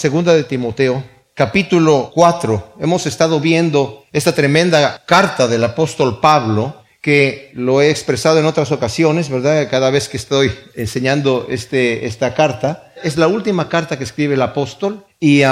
Segunda de Timoteo, capítulo 4. Hemos estado viendo esta tremenda carta del apóstol Pablo que lo he expresado en otras ocasiones, ¿verdad? Cada vez que estoy enseñando este, esta carta. Es la última carta que escribe el apóstol y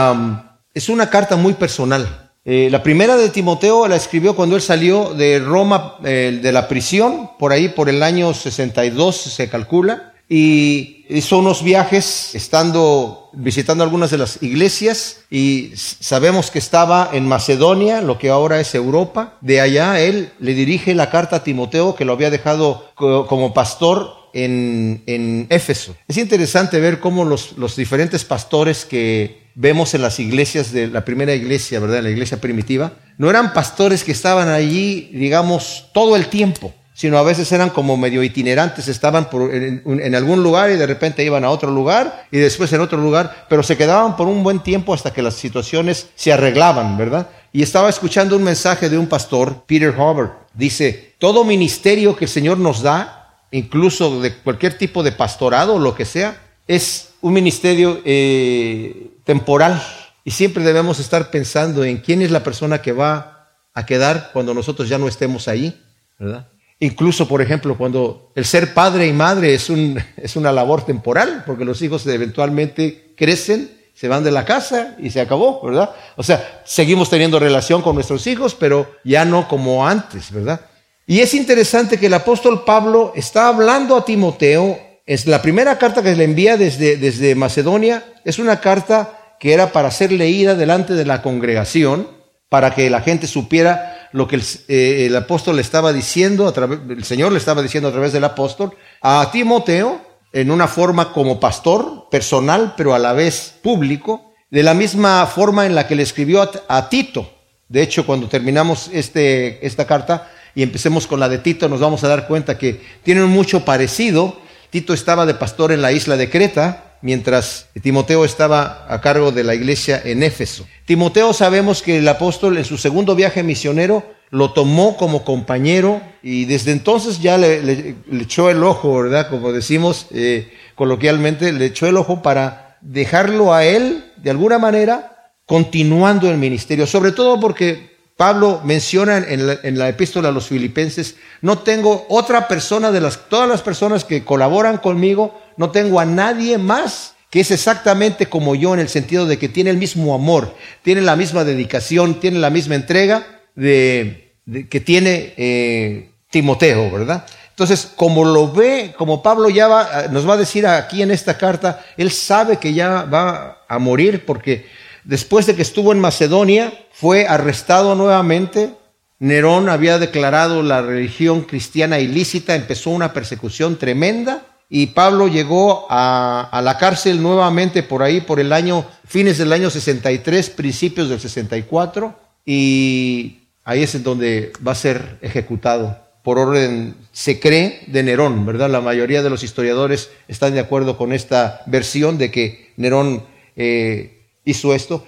es una carta muy personal. Eh, la primera de Timoteo la escribió cuando él salió de Roma, eh, de la prisión, por ahí por el año 62 se calcula, y hizo unos viajes estando visitando algunas de las iglesias y sabemos que estaba en Macedonia, lo que ahora es Europa. De allá él le dirige la carta a Timoteo que lo había dejado como pastor en, en Éfeso. Es interesante ver cómo los, los diferentes pastores que vemos en las iglesias de la primera iglesia, ¿verdad? La iglesia primitiva, no eran pastores que estaban allí, digamos, todo el tiempo sino a veces eran como medio itinerantes, estaban en, algún lugar y de repente iban a otro lugar y después en otro lugar, pero se quedaban por un buen tiempo hasta que las situaciones se arreglaban, ¿verdad? Y estaba escuchando un mensaje de un pastor, Peter Hubbard, dice, todo ministerio que el Señor nos da, incluso de cualquier tipo de pastorado o lo que sea, es un ministerio eh, temporal y siempre debemos estar pensando en quién es la persona que va a quedar cuando nosotros ya no estemos ahí, ¿verdad? Incluso, por ejemplo, cuando el ser padre y madre es, un, es una labor temporal, porque los hijos eventualmente crecen, se van de la casa y se acabó, ¿verdad? O sea, seguimos teniendo relación con nuestros hijos, pero ya no como antes, ¿verdad? Y es interesante que el apóstol Pablo está hablando a Timoteo, es la primera carta que le envía desde, desde Macedonia, es una carta que era para ser leída delante de la congregación, para que la gente supiera lo que eh, el, apóstol le estaba diciendo, a el Señor le estaba diciendo a través del apóstol, a Timoteo, en una forma como pastor personal, pero a la vez público, de la misma forma en la que le escribió a, Tito. De hecho, cuando terminamos este, esta carta y empecemos con la de Tito, nos vamos a dar cuenta que tienen mucho parecido. Tito estaba de pastor en la isla de Creta, mientras Timoteo estaba a cargo de la iglesia en Éfeso. Timoteo sabemos que el apóstol en su segundo viaje misionero lo tomó como compañero y desde entonces ya le, echó el ojo, ¿verdad? Como decimos eh, coloquialmente, le echó el ojo para dejarlo a él, de alguna manera, continuando el ministerio, sobre todo porque Pablo menciona en la, en la, epístola a los filipenses, no tengo otra persona de las, todas las personas que colaboran conmigo, no tengo a nadie más que es exactamente como yo en el sentido de que tiene el mismo amor, tiene la misma dedicación, tiene la misma entrega de, que tiene eh, Timoteo, ¿verdad? Entonces, como lo ve, como Pablo ya va, nos va a decir aquí en esta carta, él sabe que ya va a morir porque después de que estuvo en Macedonia, fue arrestado nuevamente. Nerón había declarado la religión cristiana ilícita, empezó una persecución tremenda y Pablo llegó a, la cárcel nuevamente por ahí, por el año, fines del año 63, principios del 64, y ahí es donde va a ser ejecutado por orden, se cree, de Nerón, ¿verdad? La mayoría de los historiadores están de acuerdo con esta versión de que Nerón eh, hizo esto.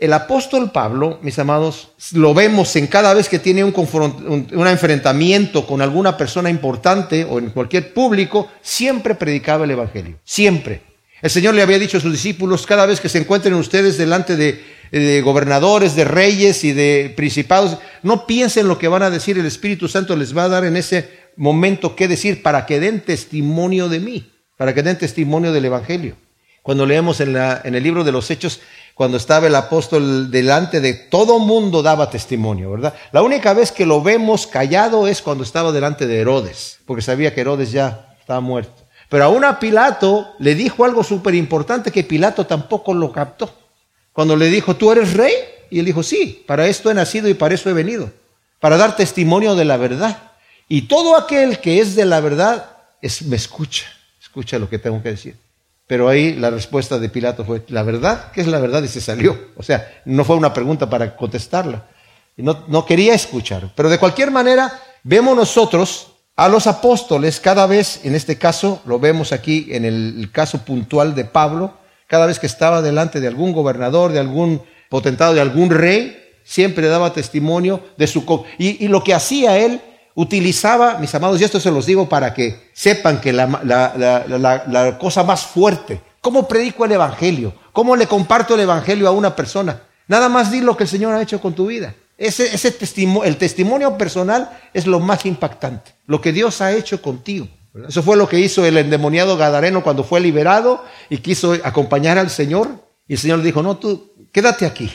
El apóstol Pablo, mis amados, lo vemos en cada vez que tiene un, un, enfrentamiento con alguna persona importante o en cualquier público, siempre predicaba el Evangelio, siempre. El Señor le había dicho a sus discípulos, cada vez que se encuentren ustedes delante de, gobernadores, de reyes y de principados, no piensen lo que van a decir, el Espíritu Santo les va a dar en ese momento qué decir para que den testimonio de mí, para que den testimonio del Evangelio. Cuando leemos en, la, en el libro de los Hechos, cuando estaba el apóstol delante de todo mundo daba testimonio, ¿verdad? La única vez que lo vemos callado es cuando estaba delante de Herodes, porque sabía que Herodes ya estaba muerto. Pero aún a Pilato le dijo algo súper importante que Pilato tampoco lo captó. Cuando le dijo, ¿tú eres rey? Y él dijo, sí, para esto he nacido y para eso he venido, para dar testimonio de la verdad. Y todo aquel que es de la verdad me escucha, escucha lo que tengo que decir. Pero ahí la respuesta de Pilato fue, ¿la verdad? ¿Qué es la verdad? Y se salió. O sea, no fue una pregunta para contestarla. No, no quería escuchar. Pero de cualquier manera, vemos nosotros a los apóstoles cada vez, en este caso, lo vemos aquí en el, caso puntual de Pablo, cada vez que estaba delante de algún gobernador, de algún potentado, de algún rey, siempre daba testimonio de su... Y lo que hacía él utilizaba, mis amados, y esto se los digo para que sepan que la, cosa más fuerte, ¿cómo predico el Evangelio? ¿Cómo le comparto el Evangelio a una persona? Nada más di lo que el Señor ha hecho con tu vida. Ese, ese testimonio, el testimonio personal es lo más impactante, lo que Dios ha hecho contigo. Eso fue lo que hizo el endemoniado Gadareno cuando fue liberado y quiso acompañar al Señor. Y el Señor le dijo, no, tú quédate aquí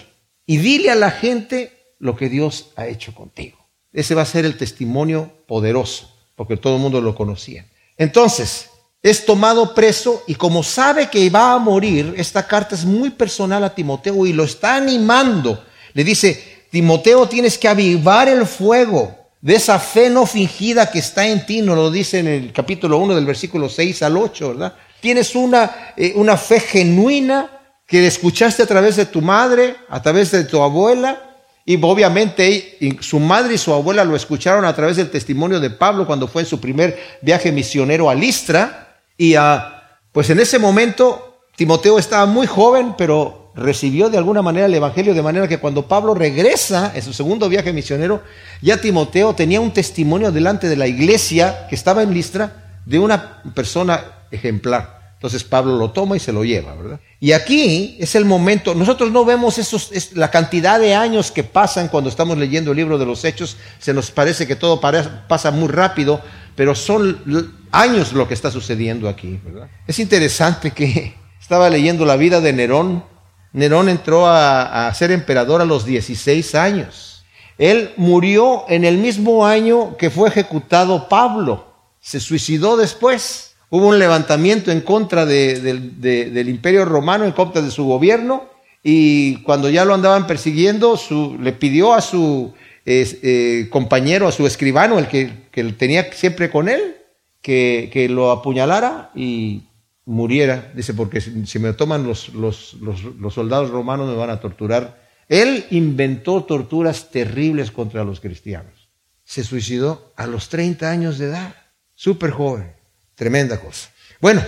y dile a la gente lo que Dios ha hecho contigo. Ese va a ser el testimonio poderoso, porque todo el mundo lo conocía. Entonces, es tomado preso y como sabe que va a morir, esta carta es muy personal a Timoteo y lo está animando. Le dice, Timoteo, tienes que avivar el fuego de esa fe no fingida que está en ti, nos lo dice en el capítulo 1 del versículo 6 al 8, ¿verdad? Tienes una, eh, una fe genuina que escuchaste a través de tu madre, a través de tu abuela, y obviamente su madre y su abuela lo escucharon a través del testimonio de Pablo cuando fue en su primer viaje misionero a Listra, y ah, pues en ese momento Timoteo estaba muy joven, pero recibió de alguna manera el Evangelio, de manera que cuando Pablo regresa en su segundo viaje misionero, ya Timoteo tenía un testimonio delante de la iglesia que estaba en Listra de una persona ejemplar. Entonces Pablo lo toma y se lo lleva, ¿verdad? Y aquí es el momento, nosotros no vemos esos, la cantidad de años que pasan cuando estamos leyendo el libro de los hechos, se nos parece que todo pasa muy rápido, pero son años lo que está sucediendo aquí. Es interesante que estaba leyendo la vida de Nerón, Nerón entró a, ser emperador a los 16 años. Él murió en el mismo año que fue ejecutado Pablo. Se suicidó después. Hubo un levantamiento en contra del imperio romano, en contra de su gobierno, y cuando ya lo andaban persiguiendo, le pidió a su eh, compañero, a su escribano, el que, tenía siempre con él, que, que lo apuñalara y muriera, dice, porque si, me toman los, los, los, soldados romanos me van a torturar. Él inventó torturas terribles contra los cristianos. Se suicidó a los 30 años de edad, súper joven, tremenda cosa. Bueno,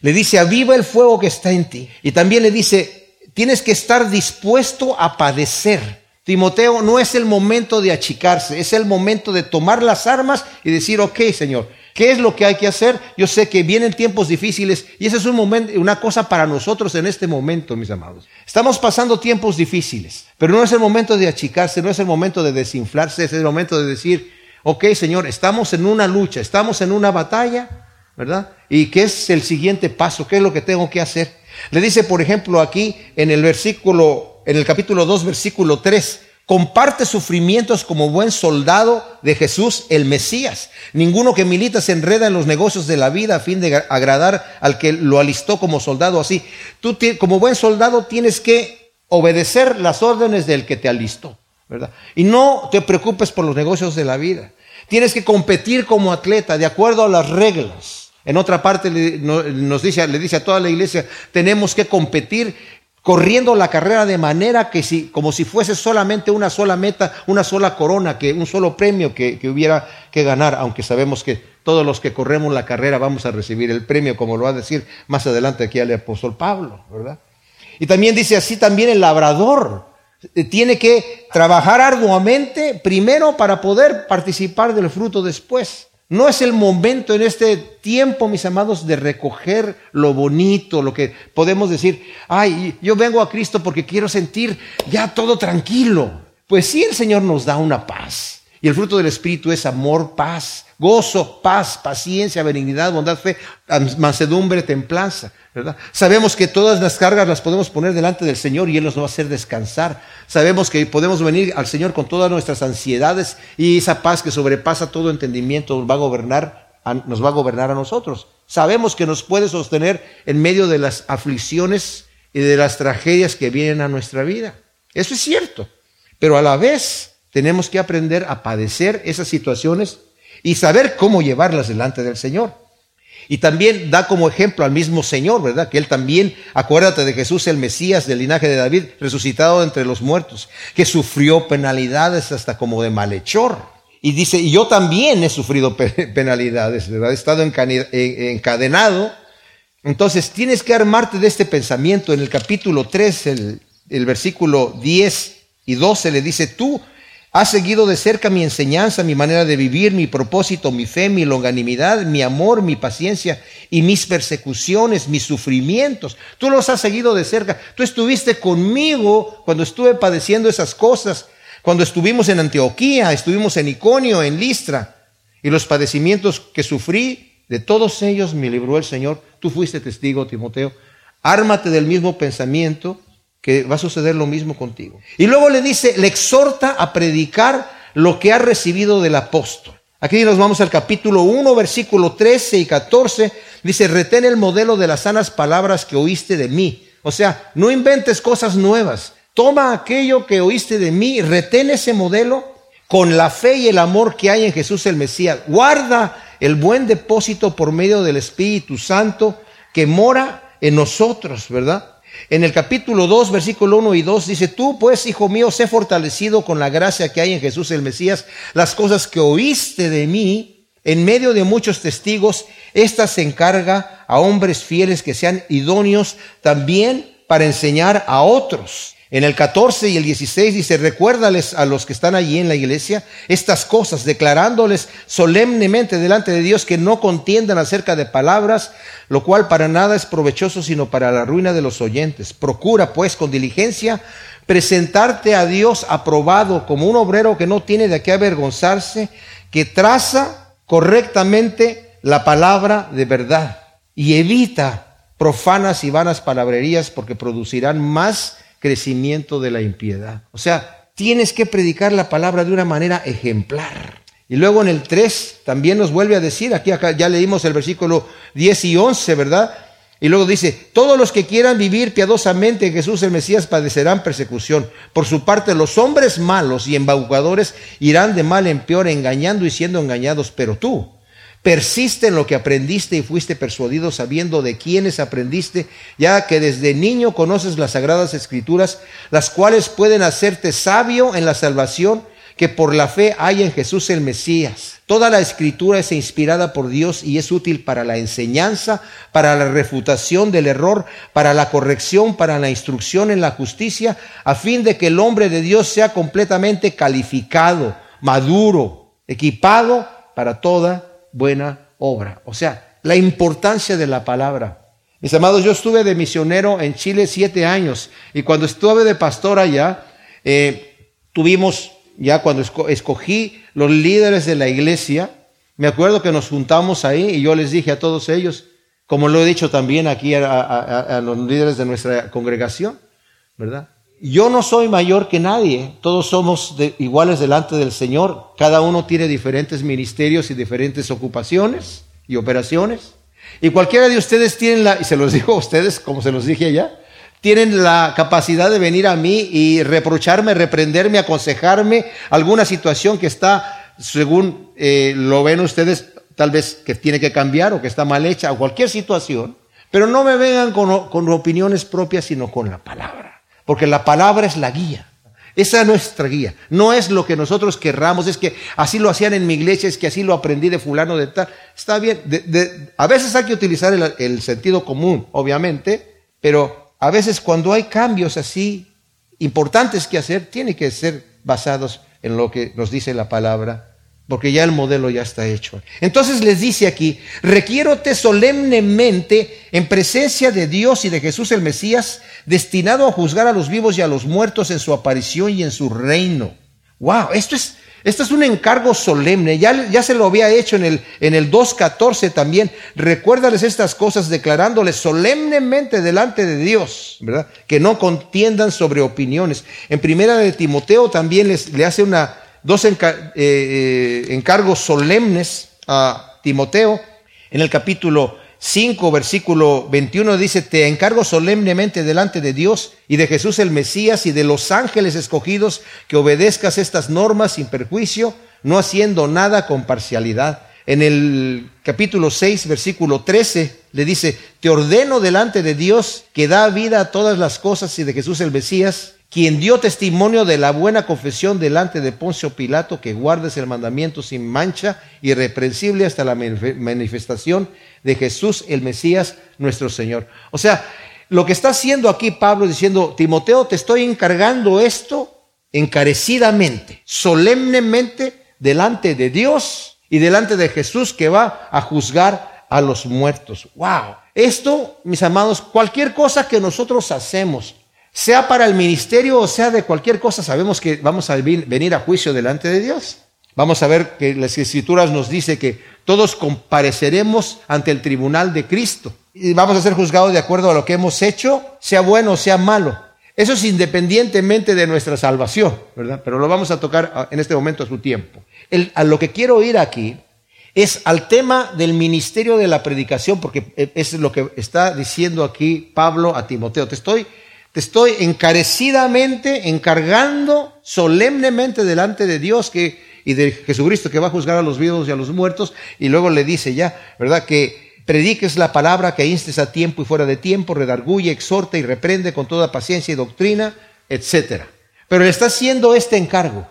le dice, aviva el fuego que está en ti. Y también le dice, tienes que estar dispuesto a padecer. Timoteo, no es el momento de achicarse, es el momento de tomar las armas y decir, ok, Señor, ¿Qué es lo que hay que hacer? Yo sé que vienen tiempos difíciles y esa es un momento, una cosa para nosotros en este momento, mis amados. Estamos pasando tiempos difíciles, pero no es el momento de achicarse, no es el momento de desinflarse, es el momento de decir, ok, Señor, estamos en una lucha, estamos en una batalla, ¿verdad? ¿Y qué es el siguiente paso? ¿Qué es lo que tengo que hacer? Le dice, por ejemplo, aquí en el versículo, en el capítulo 2, versículo 3, comparte sufrimientos como buen soldado de Jesús el Mesías. Ninguno que milita se enreda en los negocios de la vida a fin de agradar al que lo alistó como soldado así. Tú como buen soldado tienes que obedecer las órdenes del que te alistó, ¿verdad? Y no te preocupes por los negocios de la vida. Tienes que competir como atleta de acuerdo a las reglas. En otra parte nos dice, le dice a toda la iglesia, tenemos que competir corriendo la carrera de manera que si, como si fuese solamente una sola meta, una sola corona, que un solo premio que, que, hubiera que ganar, aunque sabemos que todos los que corremos la carrera vamos a recibir el premio, como lo va a decir más adelante aquí el apóstol Pablo, ¿verdad? Y también dice así también el labrador eh, tiene que trabajar arduamente primero para poder participar del fruto después. No es el momento en este tiempo, mis amados, de recoger lo bonito, lo que podemos decir, ay, yo vengo a Cristo porque quiero sentir ya todo tranquilo. Pues sí, el Señor nos da una paz. Y el fruto del Espíritu es amor, paz, gozo, paz, paciencia, benignidad, bondad, fe, mansedumbre, templanza, ¿verdad? Sabemos que todas las cargas las podemos poner delante del Señor y Él nos va a hacer descansar. Sabemos que podemos venir al Señor con todas nuestras ansiedades y esa paz que sobrepasa todo entendimiento nos va a gobernar, nos va a gobernar a nosotros. Sabemos que nos puede sostener en medio de las aflicciones y de las tragedias que vienen a nuestra vida. Eso es cierto. Pero a la vez tenemos que aprender a padecer esas situaciones y saber cómo llevarlas delante del Señor. Y también da como ejemplo al mismo Señor, ¿verdad? Que Él también, acuérdate de Jesús, el Mesías del linaje de David, resucitado entre los muertos, que sufrió penalidades hasta como de malhechor. Y dice, y yo también he sufrido penalidades, ¿verdad? He estado encadenado. Entonces tienes que armarte de este pensamiento. En el capítulo 3, el, el versículo 10 y 12 le dice, tú Has seguido de cerca mi enseñanza, mi manera de vivir, mi propósito, mi fe, mi longanimidad, mi amor, mi paciencia y mis persecuciones, mis sufrimientos. Tú los has seguido de cerca. Tú estuviste conmigo cuando estuve padeciendo esas cosas, cuando estuvimos en Antioquía, estuvimos en Iconio, en Listra. Y los padecimientos que sufrí, de todos ellos me libró el Señor. Tú fuiste testigo, Timoteo. Ármate del mismo pensamiento que va a suceder lo mismo contigo. Y luego le dice, le exhorta a predicar lo que ha recibido del apóstol. Aquí nos vamos al capítulo 1, versículo 13 y 14. Dice, retén el modelo de las sanas palabras que oíste de mí. O sea, no inventes cosas nuevas. Toma aquello que oíste de mí, retén ese modelo con la fe y el amor que hay en Jesús el Mesías. Guarda el buen depósito por medio del Espíritu Santo que mora en nosotros, ¿verdad? En el capítulo 2, versículo 1 y 2 dice, tú pues, hijo mío, sé fortalecido con la gracia que hay en Jesús el Mesías, las cosas que oíste de mí en medio de muchos testigos, estas se encarga a hombres fieles que sean idóneos también para enseñar a otros. En el 14 y el 16 dice, recuérdales a los que están allí en la iglesia estas cosas, declarándoles solemnemente delante de Dios que no contiendan acerca de palabras, lo cual para nada es provechoso sino para la ruina de los oyentes. Procura pues con diligencia presentarte a Dios aprobado como un obrero que no tiene de qué avergonzarse, que traza correctamente la palabra de verdad y evita profanas y vanas palabrerías porque producirán más crecimiento de la impiedad. O sea, tienes que predicar la palabra de una manera ejemplar. Y luego en el 3 también nos vuelve a decir, aquí acá ya leímos el versículo 10 y 11, ¿verdad? Y luego dice, todos los que quieran vivir piadosamente en Jesús el Mesías padecerán persecución. Por su parte, los hombres malos y embaucadores irán de mal en peor, engañando y siendo engañados. Pero tú, Persiste en lo que aprendiste y fuiste persuadido sabiendo de quiénes aprendiste, ya que desde niño conoces las sagradas escrituras, las cuales pueden hacerte sabio en la salvación que por la fe hay en Jesús el Mesías. Toda la escritura es inspirada por Dios y es útil para la enseñanza, para la refutación del error, para la corrección, para la instrucción en la justicia, a fin de que el hombre de Dios sea completamente calificado, maduro, equipado para toda buena obra. O sea, la importancia de la palabra. Mis amados, yo estuve de misionero en Chile siete años y cuando estuve de pastor allá, eh, tuvimos, ya cuando escogí los líderes de la iglesia, me acuerdo que nos juntamos ahí y yo les dije a todos ellos, como lo he dicho también aquí a los líderes de nuestra congregación, ¿verdad? Yo no soy mayor que nadie, todos somos iguales delante del Señor, cada uno tiene diferentes ministerios y diferentes ocupaciones y operaciones. Y cualquiera de ustedes tienen la, y se los digo a ustedes como se los dije allá, tienen la capacidad de venir a mí y reprocharme, reprenderme, aconsejarme alguna situación que está, según eh, lo ven ustedes, tal vez que tiene que cambiar o que está mal hecha o cualquier situación. Pero no me vengan con, con opiniones propias, sino con la palabra porque la palabra es la guía. Esa es nuestra guía. No es lo que nosotros querramos, es que así lo hacían en mi iglesia, es que así lo aprendí de fulano de tal. Está bien. a veces hay que utilizar el, sentido común, obviamente, pero a veces cuando hay cambios así importantes que hacer, tiene que ser basados en lo que nos dice la palabra porque ya el modelo ya está hecho. Entonces les dice aquí, requiérote solemnemente en presencia de Dios y de Jesús el Mesías, destinado a juzgar a los vivos y a los muertos en su aparición y en su reino. Wow, esto es, esto es un encargo solemne. Ya, ya se lo había hecho en el, en el 2.14 también. Recuérdales estas cosas declarándoles solemnemente delante de Dios, ¿verdad? Que no contiendan sobre opiniones. En primera de Timoteo también les, le hace una, dos eh, eh, encargos solemnes a Timoteo. En el capítulo 5, versículo 21 dice, te encargo solemnemente delante de Dios y de Jesús el Mesías y de los ángeles escogidos que obedezcas estas normas sin perjuicio, no haciendo nada con parcialidad. En el capítulo 6, versículo 13, le dice, te ordeno delante de Dios que da vida a todas las cosas y de Jesús el Mesías, quien dio testimonio de la buena confesión delante de Poncio Pilato, que guardes el mandamiento sin mancha, irreprensible hasta la manifestación de Jesús el Mesías, nuestro Señor. O sea, lo que está haciendo aquí Pablo diciendo, Timoteo, te estoy encargando esto encarecidamente, solemnemente, delante de Dios y delante de Jesús que va a juzgar a los muertos. ¡Wow! Esto, mis amados, cualquier cosa que nosotros hacemos, sea para el ministerio o sea de cualquier cosa, sabemos que vamos a venir a juicio delante de Dios. Vamos a ver que las escrituras nos dice que todos compareceremos ante el tribunal de Cristo y vamos a ser juzgados de acuerdo a lo que hemos hecho, sea bueno o sea malo. Eso es independientemente de nuestra salvación, ¿verdad? Pero lo vamos a tocar en este momento a su tiempo. a lo que quiero ir aquí es al tema del ministerio de la predicación, porque es lo que está diciendo aquí Pablo a Timoteo. Te estoy, te estoy encarecidamente encargando solemnemente delante de Dios y de Jesucristo que va a juzgar a los vivos y a los muertos, y luego le dice ya, ¿verdad? Que prediques la palabra, que instes a tiempo y fuera de tiempo, redarguye, exhorta y reprende con toda paciencia y doctrina, etc. Pero le está haciendo este encargo.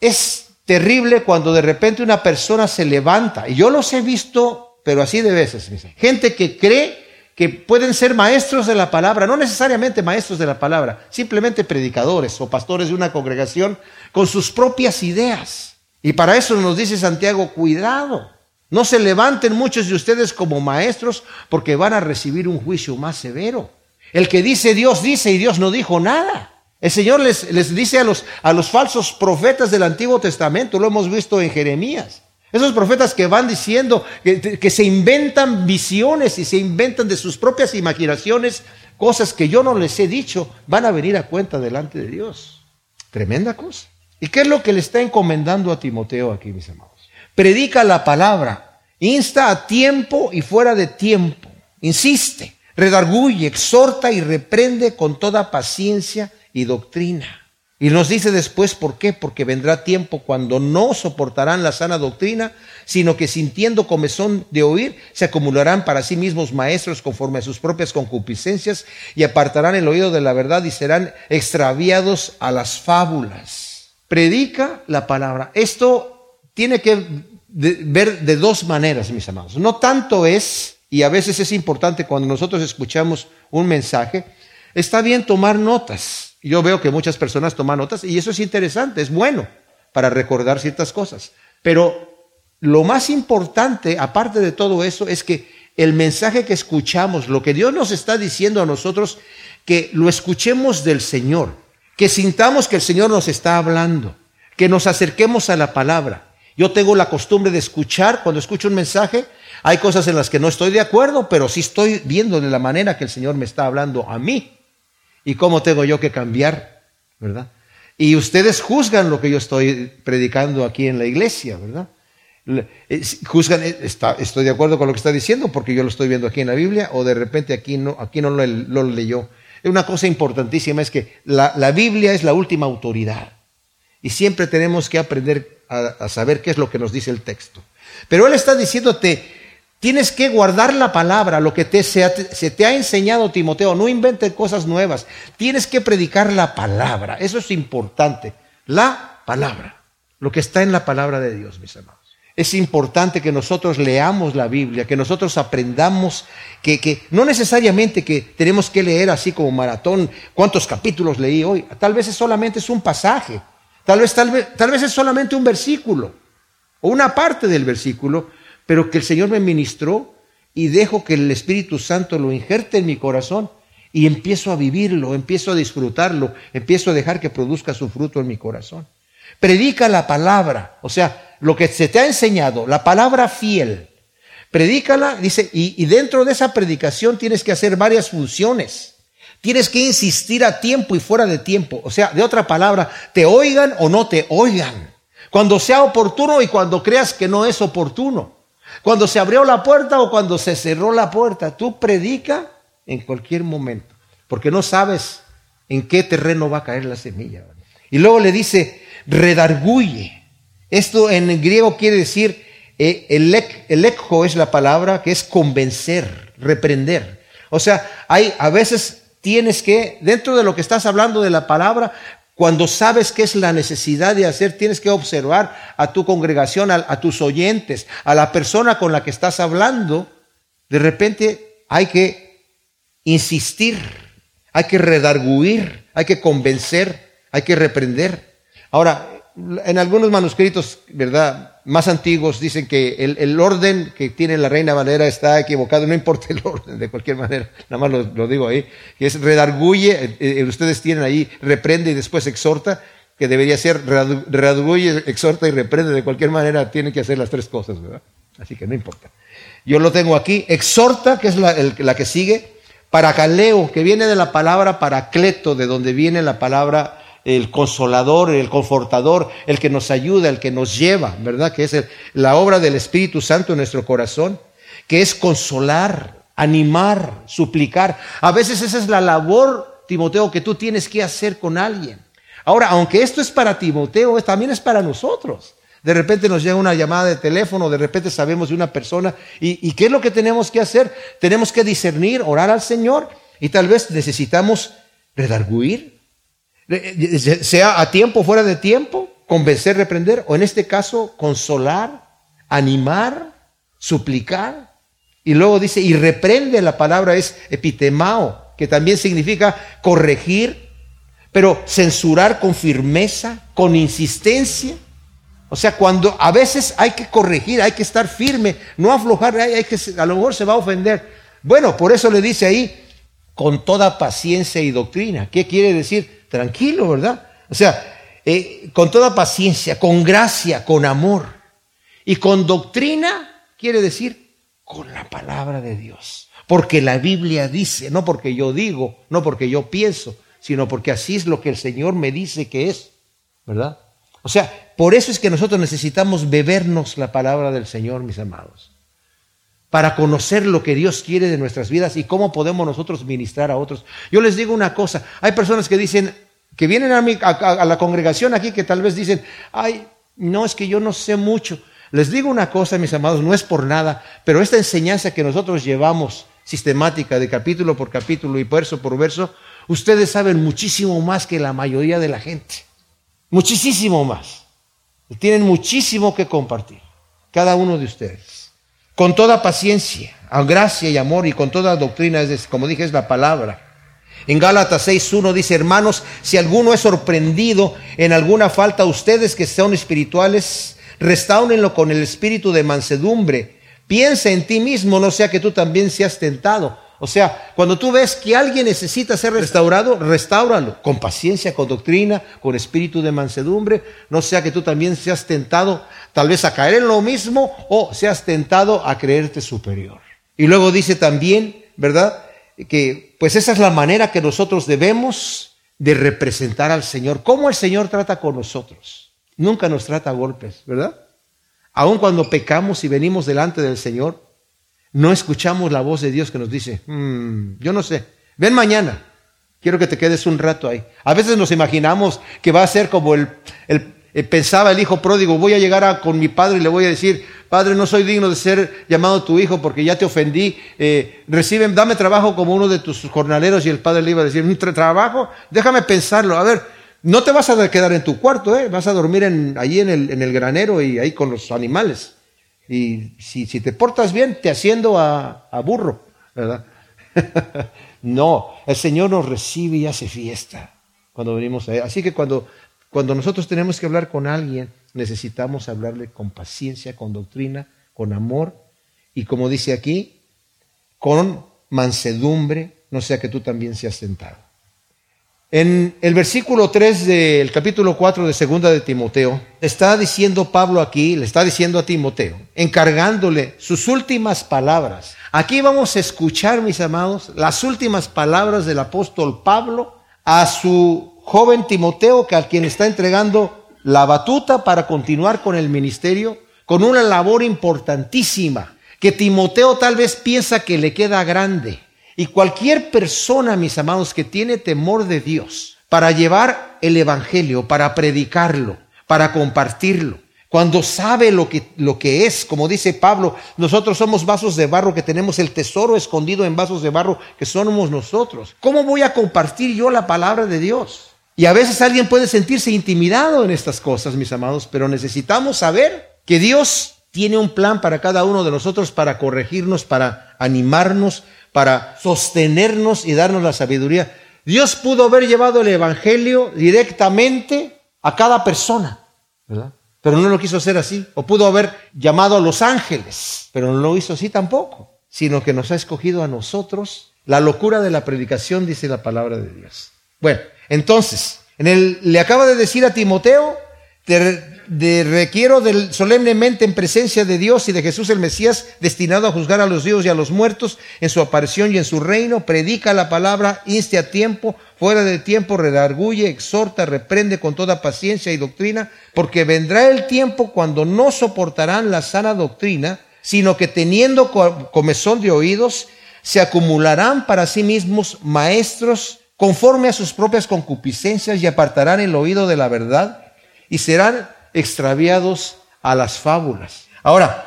Es terrible cuando de repente una persona se levanta, y yo los he visto, pero así de veces, gente que cree que pueden ser maestros de la palabra, no necesariamente maestros de la palabra, simplemente predicadores o pastores de una congregación con sus propias ideas. Y para eso nos dice Santiago, cuidado, no se levanten muchos de ustedes como maestros porque van a recibir un juicio más severo. El que dice Dios dice y Dios no dijo nada. El Señor les, les dice a los, a los falsos profetas del Antiguo Testamento, lo hemos visto en Jeremías. Esos profetas que van diciendo que, se inventan visiones y se inventan de sus propias imaginaciones cosas que yo no les he dicho, van a venir a cuenta delante de Dios. Tremenda cosa. ¿Y qué es lo que le está encomendando a Timoteo aquí, mis amados? Predica la palabra, insta a tiempo y fuera de tiempo, insiste, redarguye, exhorta y reprende con toda paciencia y doctrina. Y nos dice después por qué, porque vendrá tiempo cuando no soportarán la sana doctrina, sino que sintiendo comezón de oír, se acumularán para sí mismos maestros conforme a sus propias concupiscencias y apartarán el oído de la verdad y serán extraviados a las fábulas predica la palabra. Esto tiene que ver de dos maneras, mis amados. No tanto es, y a veces es importante cuando nosotros escuchamos un mensaje, está bien tomar notas. Yo veo que muchas personas toman notas y eso es interesante, es bueno para recordar ciertas cosas. Pero lo más importante, aparte de todo eso, es que el mensaje que escuchamos, lo que Dios nos está diciendo a nosotros, que lo escuchemos del Señor que sintamos que el Señor nos está hablando, que nos acerquemos a la palabra. Yo tengo la costumbre de escuchar, cuando escucho un mensaje, hay cosas en las que no estoy de acuerdo, pero sí estoy viendo de la manera que el Señor me está hablando a mí y cómo tengo yo que cambiar, ¿verdad? Y ustedes juzgan lo que yo estoy predicando aquí en la iglesia, ¿verdad? Juzgan, eh, estoy de acuerdo con lo que está diciendo porque yo lo estoy viendo aquí en la Biblia o de repente aquí no, aquí no lo, lo leyó una cosa importantísima es que la, Biblia es la última autoridad y siempre tenemos que aprender a, saber qué es lo que nos dice el texto. Pero Él está diciéndote, tienes que guardar la palabra, lo que te, se, te ha enseñado Timoteo, no inventes cosas nuevas, tienes que predicar la palabra, eso es importante, la palabra, lo que está en la palabra de Dios, mis hermanos es importante que nosotros leamos la Biblia, que nosotros aprendamos que, no necesariamente que tenemos que leer así como maratón, cuántos capítulos leí hoy, tal vez es solamente es un pasaje, tal vez, tal vez, tal vez es solamente un versículo o una parte del versículo, pero que el Señor me ministró y dejo que el Espíritu Santo lo injerte en mi corazón y empiezo a vivirlo, empiezo a disfrutarlo, empiezo a dejar que produzca su fruto en mi corazón. Predica la palabra, o sea, lo que se te ha enseñado, la palabra fiel, predícala, dice, y, dentro de esa predicación tienes que hacer varias funciones. Tienes que insistir a tiempo y fuera de tiempo. O sea, de otra palabra, te oigan o no te oigan. Cuando sea oportuno y cuando creas que no es oportuno. Cuando se abrió la puerta o cuando se cerró la puerta. Tú predica en cualquier momento. Porque no sabes en qué terreno va a caer la semilla. Y luego le dice, redarguye. Esto en griego quiere decir, eh, el eco es la palabra que es convencer, reprender. O sea, hay a veces tienes que, dentro de lo que estás hablando de la palabra, cuando sabes qué es la necesidad de hacer, tienes que observar a tu congregación, a, tus oyentes, a la persona con la que estás hablando. De repente hay que insistir, hay que redarguir, hay que convencer, hay que reprender. Ahora, en algunos manuscritos, ¿verdad? Más antiguos dicen que el, orden que tiene la Reina Valera está equivocado, no importa el orden, de cualquier manera, nada más lo, digo ahí, que es redarguye, eh, eh, ustedes tienen ahí, reprende y después exhorta, que debería ser redarguye, exhorta y reprende, de cualquier manera tiene que hacer las tres cosas, ¿verdad? Así que no importa. Yo lo tengo aquí, exhorta, que es la, la que sigue, paracaleo, que viene de la palabra paracleto, de donde viene la palabra el consolador, el confortador, el que nos ayuda, el que nos lleva, ¿verdad? Que es la obra del Espíritu Santo en nuestro corazón, que es consolar, animar, suplicar. A veces esa es la labor, Timoteo, que tú tienes que hacer con alguien. Ahora, aunque esto es para Timoteo, también es para nosotros. De repente nos llega una llamada de teléfono, de repente sabemos de una persona. ¿Y, y qué es lo que tenemos que hacer? Tenemos que discernir, orar al Señor y tal vez necesitamos redarguir, sea a tiempo, fuera de tiempo, convencer, reprender, o en este caso, consolar, animar, suplicar. Y luego dice, y reprende, la palabra es epitemao, que también significa corregir, pero censurar con firmeza, con insistencia. O sea, cuando a veces hay que corregir, hay que estar firme, no aflojar, hay que, a lo mejor se va a ofender. Bueno, por eso le dice ahí, con toda paciencia y doctrina. ¿Qué quiere decir? Tranquilo, ¿verdad? O sea, eh, con toda paciencia, con gracia, con amor. Y con doctrina quiere decir con la palabra de Dios. Porque la Biblia dice, no porque yo digo, no porque yo pienso, sino porque así es lo que el Señor me dice que es, ¿verdad? O sea, por eso es que nosotros necesitamos bebernos la palabra del Señor, mis amados, para conocer lo que Dios quiere de nuestras vidas y cómo podemos nosotros ministrar a otros. Yo les digo una cosa, hay personas que dicen, que vienen a, a, la congregación aquí que tal vez dicen, ay, no, es que yo no sé mucho. Les digo una cosa, mis amados, no es por nada, pero esta enseñanza que nosotros llevamos sistemática de capítulo por capítulo y verso por verso, ustedes saben muchísimo más que la mayoría de la gente. Muchísimo más. Tienen muchísimo que compartir, cada uno de ustedes. Con toda paciencia, gracia y amor y con toda doctrina, como dije, es la palabra en Gálatas 6.1 dice, hermanos, si alguno es sorprendido en alguna falta, ustedes que son espirituales, restáurenlo con el espíritu de mansedumbre. Piensa en ti mismo, no sea que tú también seas tentado. O sea, cuando tú ves que alguien necesita ser restaurado, restáuralo con paciencia, con doctrina, con espíritu de mansedumbre, no sea que tú también seas tentado tal vez a caer en lo mismo o seas tentado a creerte superior. Y luego dice también, ¿verdad? que pues esa es la manera que nosotros debemos de representar al Señor. ¿Cómo el Señor trata con nosotros? Nunca nos trata a golpes, ¿verdad? Aun cuando pecamos y venimos delante del Señor, no escuchamos la voz de Dios que nos dice, hmm, yo no sé, ven mañana, quiero que te quedes un rato ahí. A veces nos imaginamos que va a ser como el, el eh, pensaba el hijo pródigo, voy a llegar con mi padre y le voy a decir, padre, no soy digno de ser llamado tu hijo porque ya te ofendí, eh, reciben, dame trabajo como uno de tus jornaleros y el padre le iba a decir, ¿un trabajo? Déjame pensarlo, a ver, no te vas a quedar en tu cuarto, ¿eh? vas a dormir en, el, en el granero y ahí con los animales. Y si, te portas bien, te haciendo a, a burro, ¿verdad? no, el Señor nos recibe y hace fiesta cuando venimos a Él. Así que cuando cuando nosotros tenemos que hablar con alguien, necesitamos hablarle con paciencia, con doctrina, con amor y como dice aquí, con mansedumbre, no sea que tú también seas tentado. En el versículo 3 del capítulo 4 de segunda de Timoteo, está diciendo Pablo aquí, le está diciendo a Timoteo, encargándole sus últimas palabras. Aquí vamos a escuchar, mis amados, las últimas palabras del apóstol Pablo a su joven Timoteo, que al quien está entregando la batuta para continuar con el ministerio, con una labor importantísima, que Timoteo tal vez piensa que le queda grande. Y cualquier persona, mis amados, que tiene temor de Dios para llevar el Evangelio, para predicarlo, para compartirlo, cuando sabe lo que, lo que es, como dice Pablo, nosotros somos vasos de barro que tenemos el tesoro escondido en vasos de barro que somos nosotros. ¿Cómo voy a compartir yo la palabra de Dios? Y a veces alguien puede sentirse intimidado en estas cosas, mis amados, pero necesitamos saber que Dios tiene un plan para cada uno de nosotros para corregirnos, para animarnos, para sostenernos y darnos la sabiduría. Dios pudo haber llevado el Evangelio directamente a cada persona, ¿verdad? Pero no lo quiso hacer así. O pudo haber llamado a los ángeles, pero no lo hizo así tampoco, sino que nos ha escogido a nosotros. La locura de la predicación dice la palabra de Dios. Bueno, entonces, en el, le acaba de decir a Timoteo, de, requiero solemnemente en presencia de Dios y de Jesús el Mesías, destinado a juzgar a los vivos y a los muertos en su aparición y en su reino, predica la palabra, inste a tiempo, fuera de tiempo, redarguye, exhorta, reprende con toda paciencia y doctrina, porque vendrá el tiempo cuando no soportarán la sana doctrina, sino que teniendo comezón de oídos, se acumularán para sí mismos maestros conforme a sus propias concupiscencias y apartarán el oído de la verdad y serán extraviados a las fábulas. Ahora,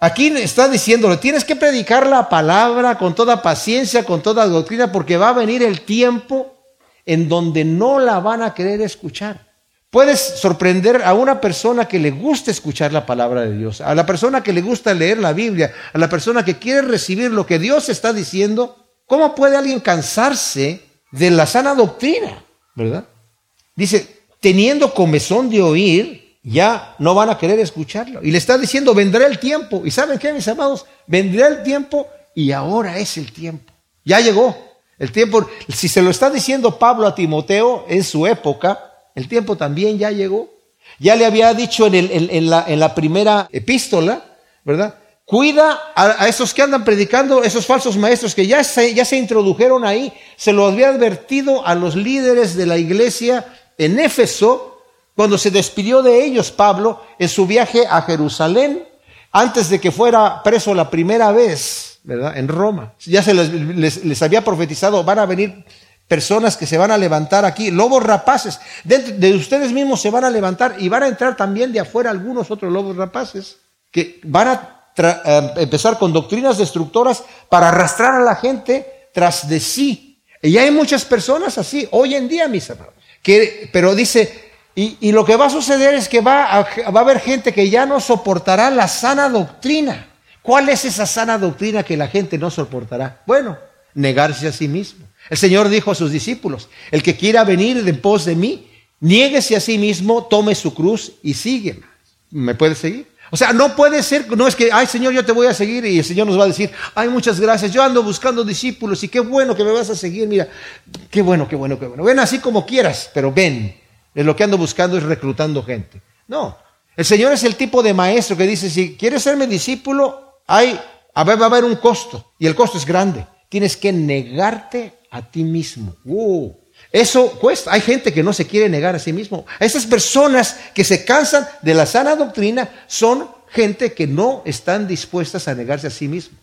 aquí está diciéndole, tienes que predicar la palabra con toda paciencia, con toda doctrina, porque va a venir el tiempo en donde no la van a querer escuchar. Puedes sorprender a una persona que le gusta escuchar la palabra de Dios, a la persona que le gusta leer la Biblia, a la persona que quiere recibir lo que Dios está diciendo. ¿Cómo puede alguien cansarse de la sana doctrina? ¿Verdad? Dice, teniendo comezón de oír, ya no van a querer escucharlo. Y le está diciendo, vendrá el tiempo. ¿Y saben qué, mis amados? Vendrá el tiempo y ahora es el tiempo. Ya llegó. El tiempo, si se lo está diciendo Pablo a Timoteo en su época, el tiempo también ya llegó. Ya le había dicho en, la, primera epístola, ¿verdad? Cuida a, esos que andan predicando, esos falsos maestros que ya ya se introdujeron ahí. Se lo había advertido a los líderes de la iglesia en Éfeso, cuando se despidió de ellos Pablo en su viaje a Jerusalén, antes de que fuera preso la primera vez, ¿verdad? En Roma. Ya se les, había profetizado, van a venir personas que se van a levantar aquí, lobos rapaces. de ustedes mismos se van a levantar y van a entrar también de afuera algunos otros lobos rapaces que van a empezar con doctrinas destructoras para arrastrar a la gente tras de sí. Y hay muchas personas así hoy en día, mis hermanos pero dice, y, lo que va a suceder es que va a, va a haber gente que ya no soportará la sana doctrina. ¿Cuál es esa sana doctrina que la gente no soportará? Bueno, negarse a sí mismo. El Señor dijo a sus discípulos, el que quiera venir de pos de mí, niéguese a sí mismo, tome su cruz y sígueme. ¿Me puede seguir? O sea, no puede ser, no es que, ay Señor, yo te voy a seguir y el Señor nos va a decir, ay, muchas gracias, yo ando buscando discípulos y qué bueno que me vas a seguir, mira, qué bueno, qué bueno, qué bueno. Ven así como quieras, pero ven. Es lo que ando buscando es reclutando gente. No, el Señor es el tipo de maestro que dice, si quieres serme discípulo, hay, a va a haber un costo y el costo es grande. Tienes que negarte a ti mismo. Uh, eso cuesta. Hay gente que no se quiere negar a sí mismo. Esas personas que se cansan de la sana doctrina son gente que no están dispuestas a negarse a sí mismos.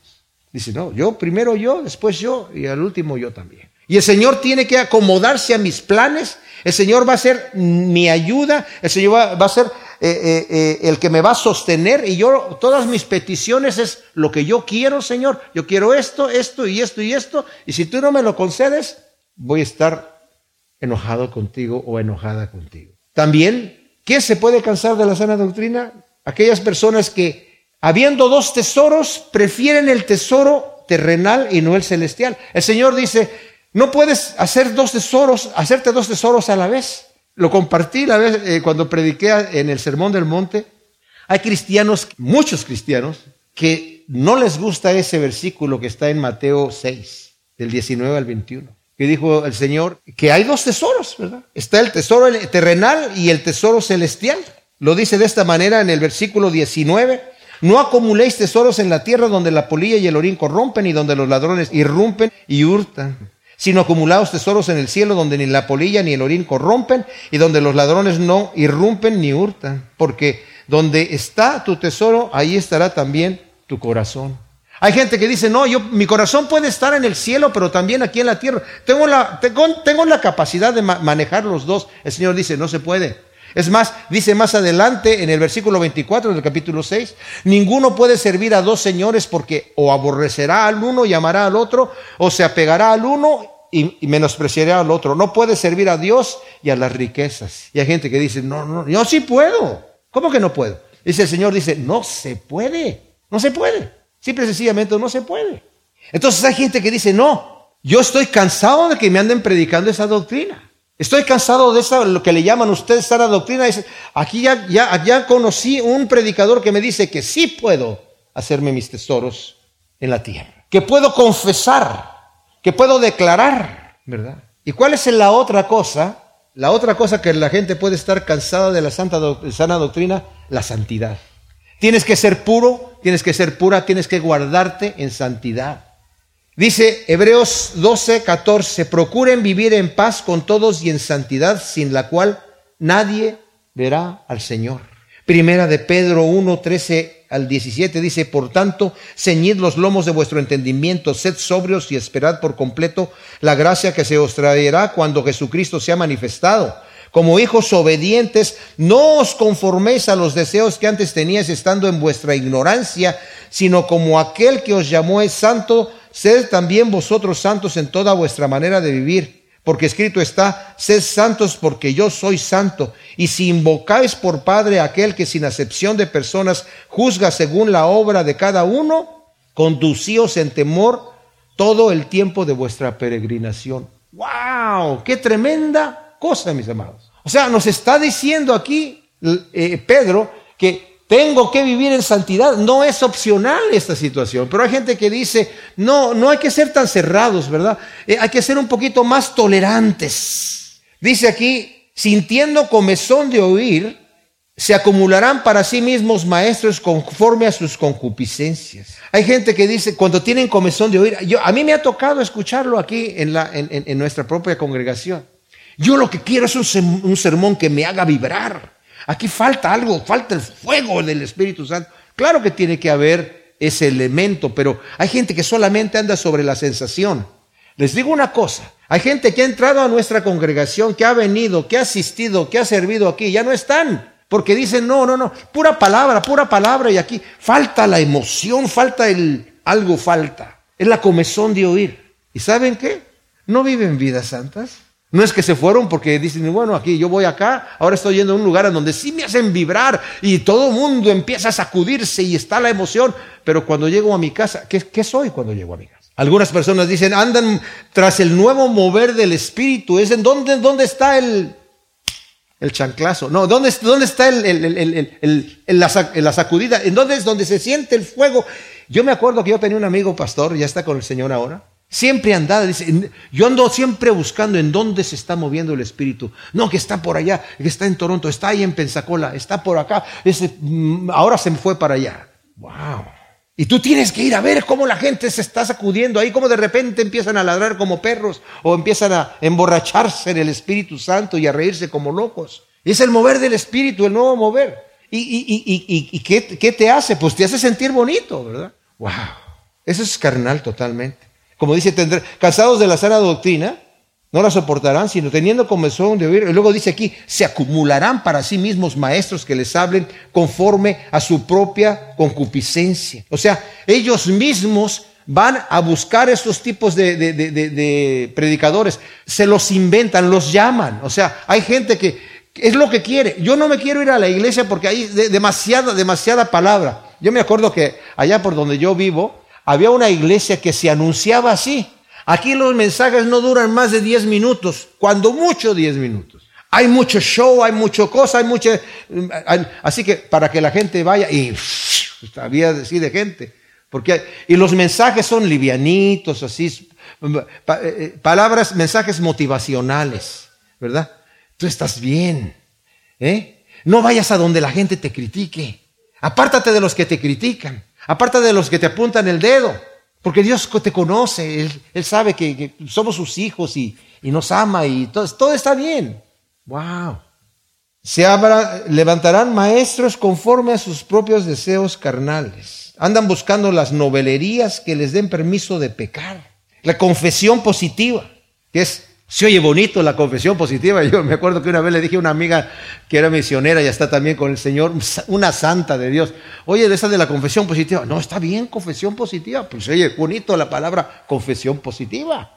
Dice, no, yo primero yo, después yo y al último yo también. Y el Señor tiene que acomodarse a mis planes. El Señor va a ser mi ayuda. El Señor va, a ser eh, eh, eh, el que me va a sostener. Y yo, todas mis peticiones es lo que yo quiero, Señor. Yo quiero esto, esto y esto y esto. Y si tú no me lo concedes, voy a estar enojado contigo o enojada contigo. También, ¿quién se puede cansar de la sana doctrina? Aquellas personas que, habiendo dos tesoros, prefieren el tesoro terrenal y no el celestial. El Señor dice, no puedes hacer dos tesoros, hacerte dos tesoros a la vez. Lo compartí la vez eh, cuando prediqué en el Sermón del Monte. Hay cristianos, muchos cristianos, que no les gusta ese versículo que está en Mateo 6, del 19 al 21 que dijo el Señor, que hay dos tesoros, ¿verdad? Está el tesoro terrenal y el tesoro celestial. Lo dice de esta manera en el versículo 19. No acumuléis tesoros en la tierra donde la polilla y el orín corrompen y donde los ladrones irrumpen y hurtan, sino acumulaos tesoros en el cielo donde ni la polilla ni el orín corrompen y donde los ladrones no irrumpen ni hurtan, porque donde está tu tesoro, ahí estará también tu corazón. Hay gente que dice, no, yo, mi corazón puede estar en el cielo, pero también aquí en la tierra. Tengo la, tengo, la capacidad de manejar los dos. El Señor dice, no se puede. Es más, dice más adelante en el versículo 24 del capítulo 6, ninguno puede servir a dos señores porque o aborrecerá al uno y amará al otro, o se apegará al uno y, y menospreciará al otro. No puede servir a Dios y a las riquezas. Y hay gente que dice, no, no, yo sí puedo. ¿Cómo que no puedo? Dice el Señor, dice, no se puede, no se puede. Simple y sencillamente no se puede. Entonces hay gente que dice, no, yo estoy cansado de que me anden predicando esa doctrina. Estoy cansado de esa, lo que le llaman ustedes sana doctrina. Aquí ya, ya, ya conocí un predicador que me dice que sí puedo hacerme mis tesoros en la tierra. Que puedo confesar, que puedo declarar, ¿verdad? ¿Y cuál es la otra cosa? La otra cosa que la gente puede estar cansada de la santa sana doctrina, la santidad. Tienes que ser puro, tienes que ser pura, tienes que guardarte en santidad. Dice Hebreos 12, 14, procuren vivir en paz con todos y en santidad, sin la cual nadie verá al Señor. Primera de Pedro 1, 13 al 17 dice, por tanto, ceñid los lomos de vuestro entendimiento, sed sobrios y esperad por completo la gracia que se os traerá cuando Jesucristo sea manifestado. Como hijos obedientes, no os conforméis a los deseos que antes teníais estando en vuestra ignorancia, sino como aquel que os llamó es santo, sed también vosotros santos en toda vuestra manera de vivir, porque escrito está, sed santos porque yo soy santo. Y si invocáis por Padre aquel que sin acepción de personas juzga según la obra de cada uno, conducíos en temor todo el tiempo de vuestra peregrinación. ¡Wow! ¡Qué tremenda cosa, mis amados! O sea, nos está diciendo aquí eh, Pedro que tengo que vivir en santidad. No es opcional esta situación, pero hay gente que dice, no, no hay que ser tan cerrados, ¿verdad? Eh, hay que ser un poquito más tolerantes. Dice aquí, sintiendo comezón de oír, se acumularán para sí mismos maestros conforme a sus concupiscencias. Hay gente que dice, cuando tienen comezón de oír, yo, a mí me ha tocado escucharlo aquí en, la, en, nuestra propia congregación. Yo lo que quiero es un sermón que me haga vibrar Aquí falta algo, falta el fuego del Espíritu Santo. Claro que tiene que haber ese elemento, pero hay gente que solamente anda sobre la sensación. Les digo una cosa, hay gente que ha entrado a nuestra congregación, que ha venido, que ha asistido, que ha servido aquí, ya no están, porque dicen, no, no, no, pura palabra, pura palabra, y aquí falta la emoción, falta el, algo falta, es la comezón de oír. ¿Y saben qué? No viven vidas santas. No es que se fueron porque dicen, bueno, aquí yo voy acá, ahora estoy yendo a un lugar en donde sí me hacen vibrar y todo el mundo empieza a sacudirse y está la emoción, pero cuando llego a mi casa, ¿qué, soy cuando llego a mi casa? Algunas personas dicen, andan tras el nuevo mover del espíritu, es en dónde, dónde está el, el chanclazo, no, ¿dónde, dónde está el, la, sacudida? ¿En dónde es donde se siente el fuego? Yo me acuerdo que yo tenía un amigo pastor, ya está con el Señor ahora, Siempre andaba, dice, yo ando siempre buscando en dónde se está moviendo el espíritu. No, que está por allá, que está en Toronto, está ahí en Pensacola, está por acá, ese, mm, ahora se me fue para allá. Wow. Y tú tienes que ir a ver cómo la gente se está sacudiendo ahí, cómo de repente empiezan a ladrar como perros o empiezan a emborracharse en el Espíritu Santo y a reírse como locos. Es el mover del Espíritu, el nuevo mover. ¿Y, y, y, ¿qué, qué te hace? Pues te hace sentir bonito, ¿verdad? Wow. Eso es carnal totalmente. Como dice, tendré, cansados de la sana doctrina, no la soportarán, sino teniendo comezón de oír. Y luego dice aquí, se acumularán para sí mismos maestros que les hablen conforme a su propia concupiscencia. O sea, ellos mismos van a buscar estos tipos de, de, predicadores, se los inventan, los llaman. O sea, hay gente que es lo que quiere. Yo no me quiero ir a la iglesia porque hay demasiada, demasiada palabra. Yo me acuerdo que allá por donde yo vivo, había una iglesia que se anunciaba así. Aquí los mensajes no duran más de 10 minutos, cuando mucho 10 minutos. Hay mucho show, hay mucho cosa, hay mucha... Así que para que la gente vaya y había así de gente. Porque, y los mensajes son livianitos, así, eh, eh, palabras, mensajes motivacionales, ¿verdad? Tú estás bien, ¿eh? No vayas a donde la gente te critique. Apártate de los que te critican. Aparte de los que te apuntan el dedo, porque Dios te conoce, Él, sabe que, somos sus hijos y, nos ama y todo, todo está bien. Wow. Se levantarán maestros conforme a sus propios deseos carnales. Andan buscando las novelerías que les den permiso de pecar. La confesión positiva, que es se oye bonito la confesión positiva. Yo me acuerdo que una vez le dije a una amiga que era misionera y está también con el Señor, una santa de Dios. Oye, esa de la confesión positiva. No, está bien, confesión positiva. Pues oye, bonito la palabra confesión positiva.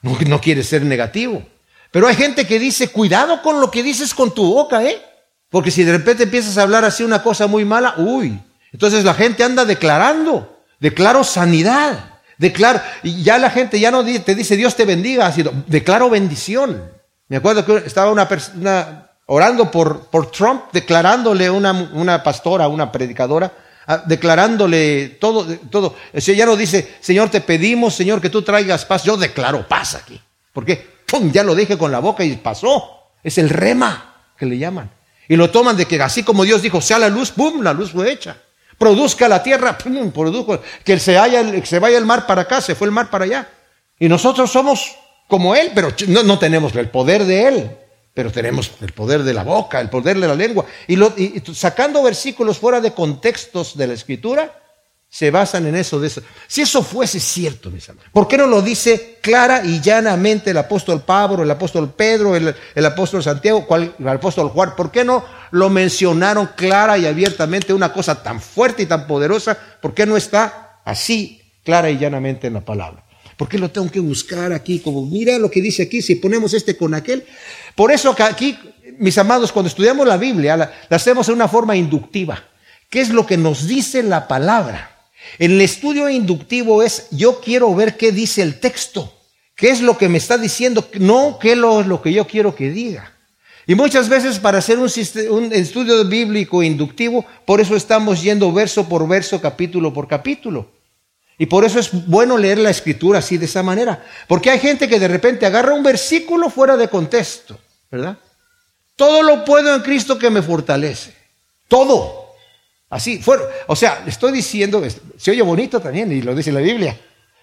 No, no quiere ser negativo. Pero hay gente que dice, cuidado con lo que dices con tu boca, ¿eh? Porque si de repente empiezas a hablar así una cosa muy mala, uy. Entonces la gente anda declarando, declaro sanidad. Declaro, ya la gente ya no te dice Dios te bendiga, sino declaro bendición. Me acuerdo que estaba una persona orando por, por Trump, declarándole una, una pastora, una predicadora, ah, declarándole todo, todo. El ya no dice, Señor, te pedimos, Señor, que tú traigas paz. Yo declaro paz aquí. ¿Por qué? ¡Pum! Ya lo dije con la boca y pasó. Es el rema que le llaman. Y lo toman de que así como Dios dijo, sea la luz, ¡pum! La luz fue hecha. Produzca la tierra. Produjo. Que se, haya, se vaya el mar para acá, se fue el mar para allá. Y nosotros somos como Él, pero no, no tenemos el poder de Él pero tenemos el poder de la boca, el poder de la lengua. Y, sacando versículos fuera de contextos de la escritura, se basan en eso, de eso. Si eso fuese cierto, mis hermanos, ¿por qué no lo dice clara y llanamente el apóstol Pablo, el apóstol Pedro, el, apóstol Santiago, el apóstol Juan? ¿Por qué no lo mencionaron clara y abiertamente una cosa tan fuerte y tan poderosa? ¿Por qué no está así clara y llanamente en la palabra? ¿Por qué lo tengo que buscar aquí? Como mira lo que dice aquí, si ponemos este con aquel. Por eso aquí, mis amados, cuando estudiamos la Biblia, la, hacemos de una forma inductiva. ¿Qué es lo que nos dice la palabra? El estudio inductivo es, yo quiero ver qué dice el texto. ¿Qué es lo que me está diciendo? No qué es lo, que yo quiero que diga. Y muchas veces para hacer un, un, estudio bíblico inductivo, por eso estamos yendo verso por verso, capítulo por capítulo. Y por eso es bueno leer la escritura así de esa manera. Porque hay gente que de repente agarra un versículo fuera de contexto, ¿verdad? Todo lo puedo en Cristo que me fortalece. Todo. Así, fuera. O sea, estoy diciendo, se oye bonito también y lo dice la Biblia.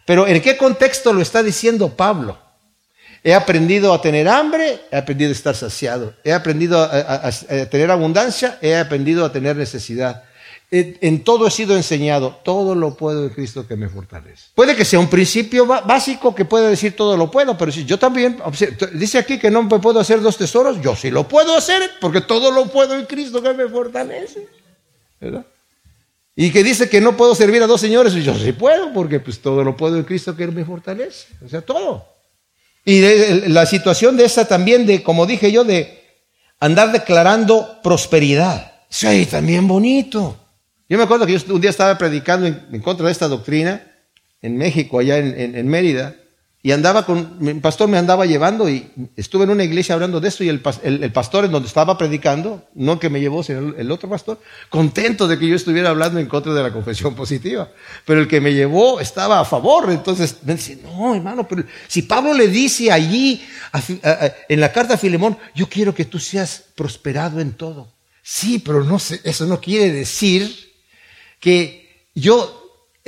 Pero ¿en qué contexto lo está diciendo Pablo? He aprendido a tener hambre, he aprendido a estar saciado. He aprendido a tener abundancia, he aprendido a tener necesidad. En todo he sido enseñado, todo lo puedo en Cristo que me fortalece. Puede que sea un principio básico que pueda decir todo lo puedo, pero si yo también, dice aquí que no me puedo hacer dos tesoros, yo sí lo puedo hacer porque todo lo puedo en Cristo que me fortalece. ¿Verdad? Y que dice que no puedo servir a dos señores, yo sí puedo porque pues todo lo puedo en Cristo que me fortalece. O sea, todo. Y la situación de esa también, de como dije yo, de andar declarando prosperidad. Sí, también bonito. Yo me acuerdo que yo un día estaba predicando en, contra de esta doctrina en México, allá en, Mérida, y andaba con, mi pastor me andaba llevando y estuve en una iglesia hablando de esto y el, pastor en donde estaba predicando, no que me llevó, sino el, otro pastor, contento de que yo estuviera hablando en contra de la confesión positiva. Pero el que me llevó estaba a favor, entonces me dice, no hermano, pero si Pablo le dice allí en la carta a Filemón, yo quiero que tú seas prosperado en todo. Sí, pero no eso no quiere decir que yo,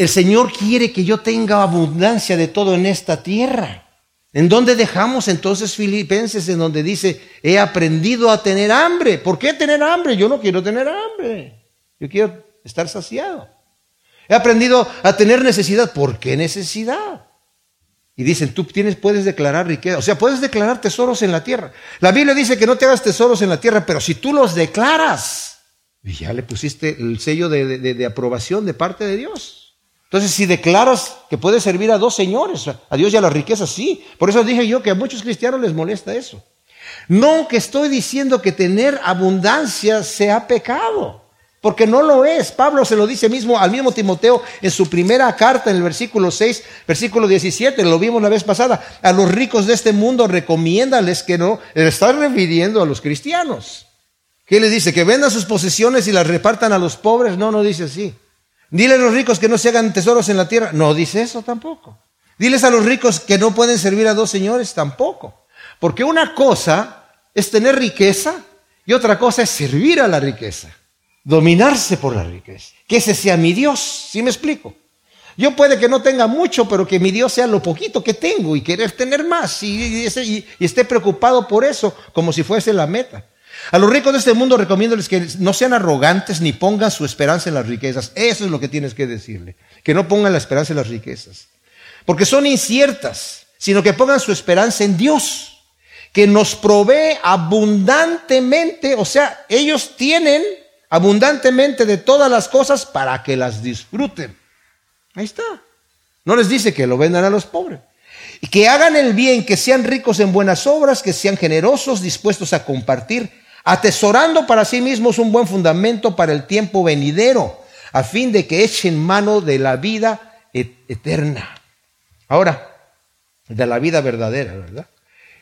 el Señor quiere que yo tenga abundancia de todo en esta tierra. ¿En dónde dejamos entonces Filipenses en donde dice, he aprendido a tener hambre? ¿Por qué tener hambre? Yo no quiero tener hambre. Yo quiero estar saciado. He aprendido a tener necesidad. ¿Por qué necesidad? Y dicen, tú tienes, puedes declarar riqueza. O sea, puedes declarar tesoros en la tierra. La Biblia dice que no te hagas tesoros en la tierra, pero si tú los declaras, ya le pusiste el sello de, aprobación de parte de Dios. Entonces, si declaras que puedes servir a dos señores, a Dios y a la riqueza, sí. Por eso dije yo que a muchos cristianos les molesta eso. No que estoy diciendo que tener abundancia sea pecado, porque no lo es. Pablo se lo dice mismo al mismo Timoteo en su primera carta, en el versículo 6, versículo 17, lo vimos la vez pasada. A los ricos de este mundo recomiéndales que no, le está refiriendo a los cristianos. ¿Qué le dice? ¿Que vendan sus posesiones y las repartan a los pobres? No, no dice así. Dile a los ricos que no se hagan tesoros en la tierra. No dice eso tampoco. Diles a los ricos que no pueden servir a dos señores tampoco. Porque una cosa es tener riqueza y otra cosa es servir a la riqueza. Dominarse por la riqueza. Que ese sea mi Dios. ¿Sí me explico? Yo puede que no tenga mucho, pero que mi Dios sea lo poquito que tengo y querer tener más y esté preocupado por eso como si fuese la meta. A los ricos de este mundo recomiéndoles que no sean arrogantes ni pongan su esperanza en las riquezas. Eso es lo que tienes que decirle. Que no pongan la esperanza en las riquezas. Porque son inciertas, sino que pongan su esperanza en Dios, que nos provee abundantemente. O sea, ellos tienen abundantemente de todas las cosas para que las disfruten. Ahí está. No les dice que lo vendan a los pobres. Y que hagan el bien, que sean ricos en buenas obras, que sean generosos, dispuestos a compartir atesorando para sí mismos un buen fundamento para el tiempo venidero, a fin de que echen mano de la vida eterna. Ahora, de la vida verdadera, ¿verdad?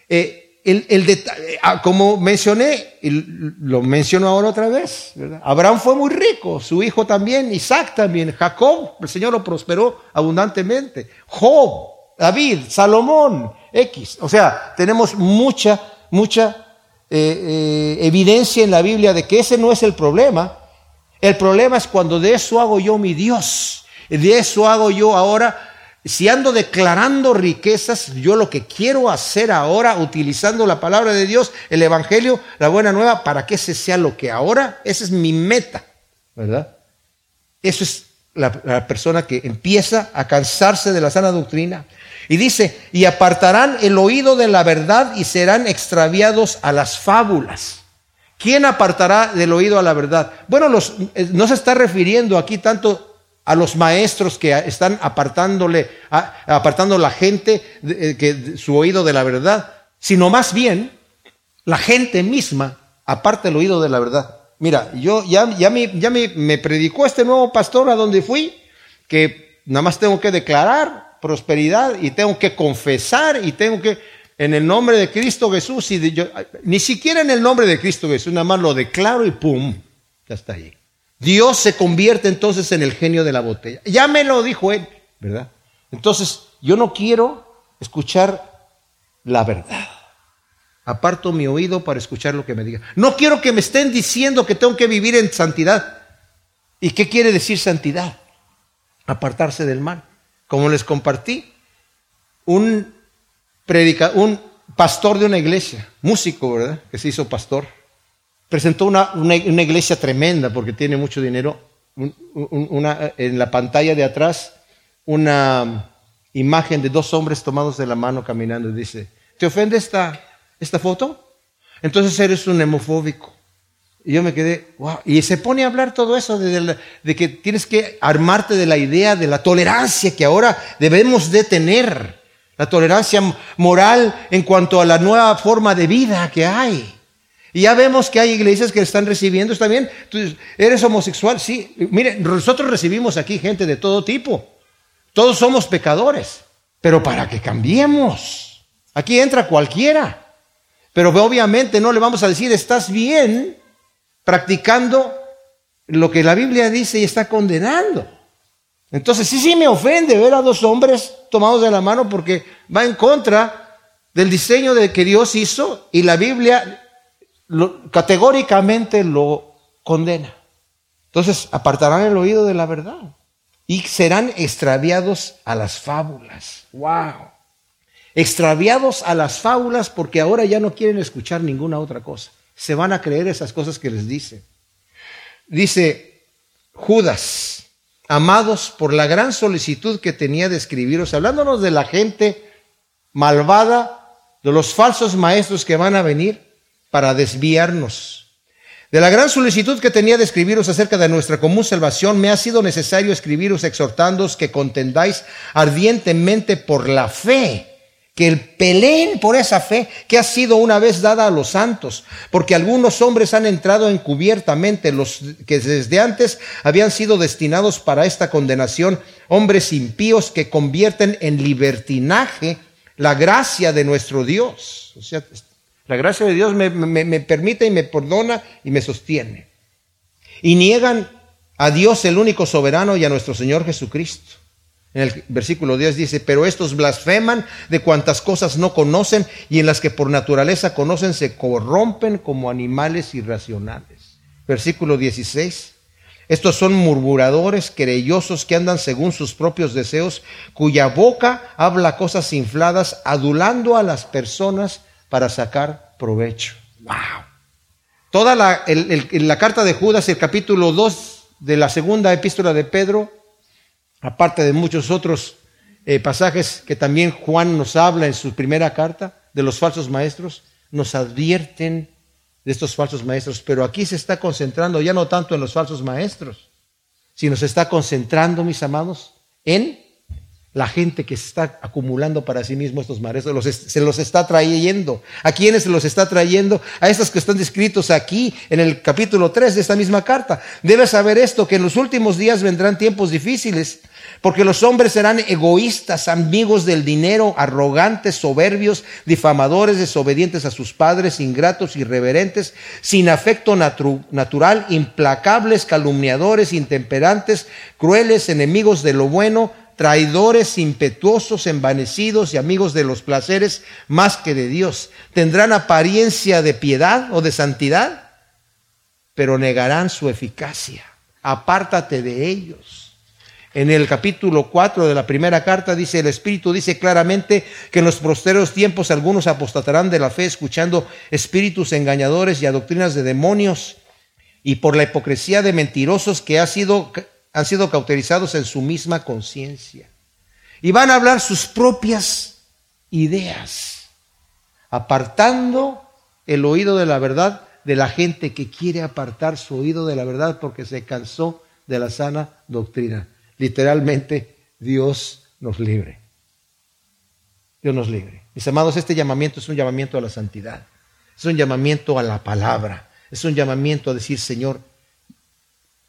Eh, el, el ah, como mencioné, lo menciono ahora otra vez, Abraham fue muy rico, su hijo también, Isaac también, Jacob, el Señor lo prosperó abundantemente, Job, David, Salomón, X. O sea, tenemos mucha, mucha eh, eh, evidencia en la Biblia de que ese no es el problema. El problema es cuando de eso hago yo mi Dios. De eso hago yo ahora si ando declarando riquezas, yo lo que quiero hacer ahora, utilizando la palabra de Dios, el Evangelio, la buena nueva, para que ese sea lo que ahora, esa es mi meta, ¿verdad? Eso es la, la persona que empieza a cansarse de la sana doctrina. Y dice, y apartarán el oído de la verdad y serán extraviados a las fábulas. ¿Quién apartará del oído a la verdad? Bueno, los, eh, no se está refiriendo aquí tanto a los maestros que están apartándole, apartando la gente, eh, que, su oído de la verdad, sino más bien la gente misma aparta el oído de la verdad. Mira, yo ya me, me predicó este nuevo pastor a donde fui, que nada más tengo que declarar prosperidad y tengo que confesar y tengo que, en el nombre de Cristo Jesús, y ni siquiera en el nombre de Cristo Jesús, nada más lo declaro y pum, ya está ahí. Dios se convierte entonces en el genio de la botella. Ya me lo dijo él, ¿verdad? Entonces, yo no quiero escuchar la verdad. Aparto mi oído para escuchar lo que me diga. No quiero que me estén diciendo que tengo que vivir en santidad. ¿Y qué quiere decir santidad? Apartarse del mal. Como les compartí, un un pastor de una iglesia, músico, ¿verdad? Que se hizo pastor presentó una, una, iglesia tremenda porque tiene mucho dinero. en la pantalla de atrás, una imagen de dos hombres tomados de la mano caminando y dice, ¿te ofende esta, esta foto? Entonces eres un hemofóbico. Y yo me quedé, wow. Y se pone a hablar todo eso de, que tienes que armarte de la idea de la tolerancia que ahora debemos de tener. La tolerancia moral en cuanto a la nueva forma de vida que hay. Y ya vemos que hay iglesias que están recibiendo, está bien, eres homosexual, sí. Mire, nosotros recibimos aquí gente de todo tipo. Todos somos pecadores, pero para que cambiemos. Aquí entra cualquiera. Pero obviamente no le vamos a decir, estás bien practicando lo que la Biblia dice y está condenando. Entonces sí, sí me ofende ver a dos hombres tomados de la mano porque va en contra del diseño de que Dios hizo y la Biblia categóricamente lo condena. Entonces apartarán el oído de la verdad y serán extraviados a las fábulas. ¡Wow! Extraviados a las fábulas porque ahora ya no quieren escuchar ninguna otra cosa. Se van a creer esas cosas que les dice. Dice Judas, amados por la gran solicitud que tenía de escribiros, hablándonos de la gente malvada, de los falsos maestros que van a venir, para desviarnos. De la gran solicitud que tenía de escribiros acerca de nuestra común salvación, me ha sido necesario escribiros exhortándoos que contendáis ardientemente por la fe, que peleen por esa fe que ha sido una vez dada a los santos, porque algunos hombres han entrado encubiertamente, los que desde antes habían sido destinados para esta condenación, hombres impíos que convierten en libertinaje la gracia de nuestro Dios. O sea, la gracia de Dios me, permite y me perdona y me sostiene. Y niegan a Dios el único soberano y a nuestro Señor Jesucristo. En el versículo 10 dice, pero estos blasfeman de cuantas cosas no conocen y en las que por naturaleza conocen se corrompen como animales irracionales. Versículo 16, estos son murmuradores, querellosos que andan según sus propios deseos, cuya boca habla cosas infladas, adulando a las personas para sacar provecho. ¡Wow! Toda la, la carta de Judas, el capítulo 2 de la segunda epístola de Pedro, aparte de muchos otros eh, pasajes que también Juan nos habla en su primera carta de los falsos maestros, nos advierten de estos falsos maestros, pero aquí se está concentrando ya no tanto en los falsos maestros, sino se está concentrando, mis amados, en la gente que está acumulando para sí mismo estos mares, se los está trayendo. ¿A quiénes se los está trayendo? A estos que están descritos aquí en el capítulo 3 de esta misma carta. Debes saber esto, que en los últimos días vendrán tiempos difíciles, porque los hombres serán egoístas, amigos del dinero, arrogantes, soberbios, difamadores, desobedientes a sus padres, ingratos, irreverentes, sin afecto natural, implacables, calumniadores, intemperantes, crueles, enemigos de lo bueno, traidores, impetuosos, envanecidos y amigos de los placeres más que de Dios. Tendrán apariencia de piedad o de santidad, pero negarán su eficacia. Apártate de ellos. En el capítulo 4 de la primera carta dice, el Espíritu dice claramente que en los posteros tiempos algunos apostatarán de la fe escuchando espíritus engañadores y a doctrinas de demonios y por la hipocresía de mentirosos que ha sido han sido cauterizados en su misma conciencia. Y van a hablar sus propias ideas, apartando el oído de la verdad de la gente que quiere apartar su oído de la verdad porque se cansó de la sana doctrina. Literalmente, Dios nos libre. Dios nos libre. Mis amados, este llamamiento es un llamamiento a la santidad. Es un llamamiento a la palabra. Es un llamamiento a decir, Señor,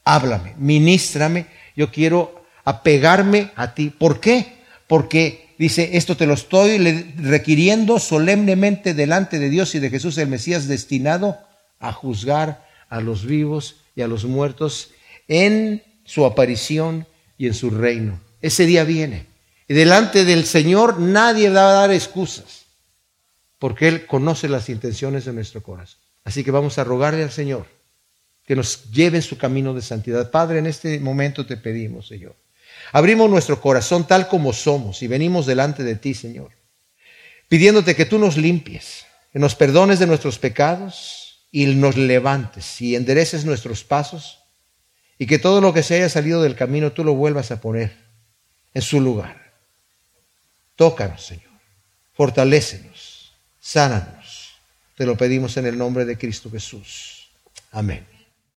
háblame, ministrame, yo quiero apegarme a ti. ¿Por qué? Porque dice, esto te lo estoy requiriendo solemnemente delante de Dios y de Jesús el Mesías destinado a juzgar a los vivos y a los muertos en su aparición y en su reino. Ese día viene. Y delante del Señor nadie va a dar excusas, porque Él conoce las intenciones de nuestro corazón. Así que vamos a rogarle al Señor que nos lleve en su camino de santidad. Padre, en este momento te pedimos, Señor. Abrimos nuestro corazón tal como somos y venimos delante de ti, Señor, pidiéndote que tú nos limpies, que nos perdones de nuestros pecados y nos levantes y endereces nuestros pasos y que todo lo que se haya salido del camino tú lo vuelvas a poner en su lugar. Tócanos, Señor. Fortalécenos. Sánanos. Te lo pedimos en el nombre de Cristo Jesús. Amén.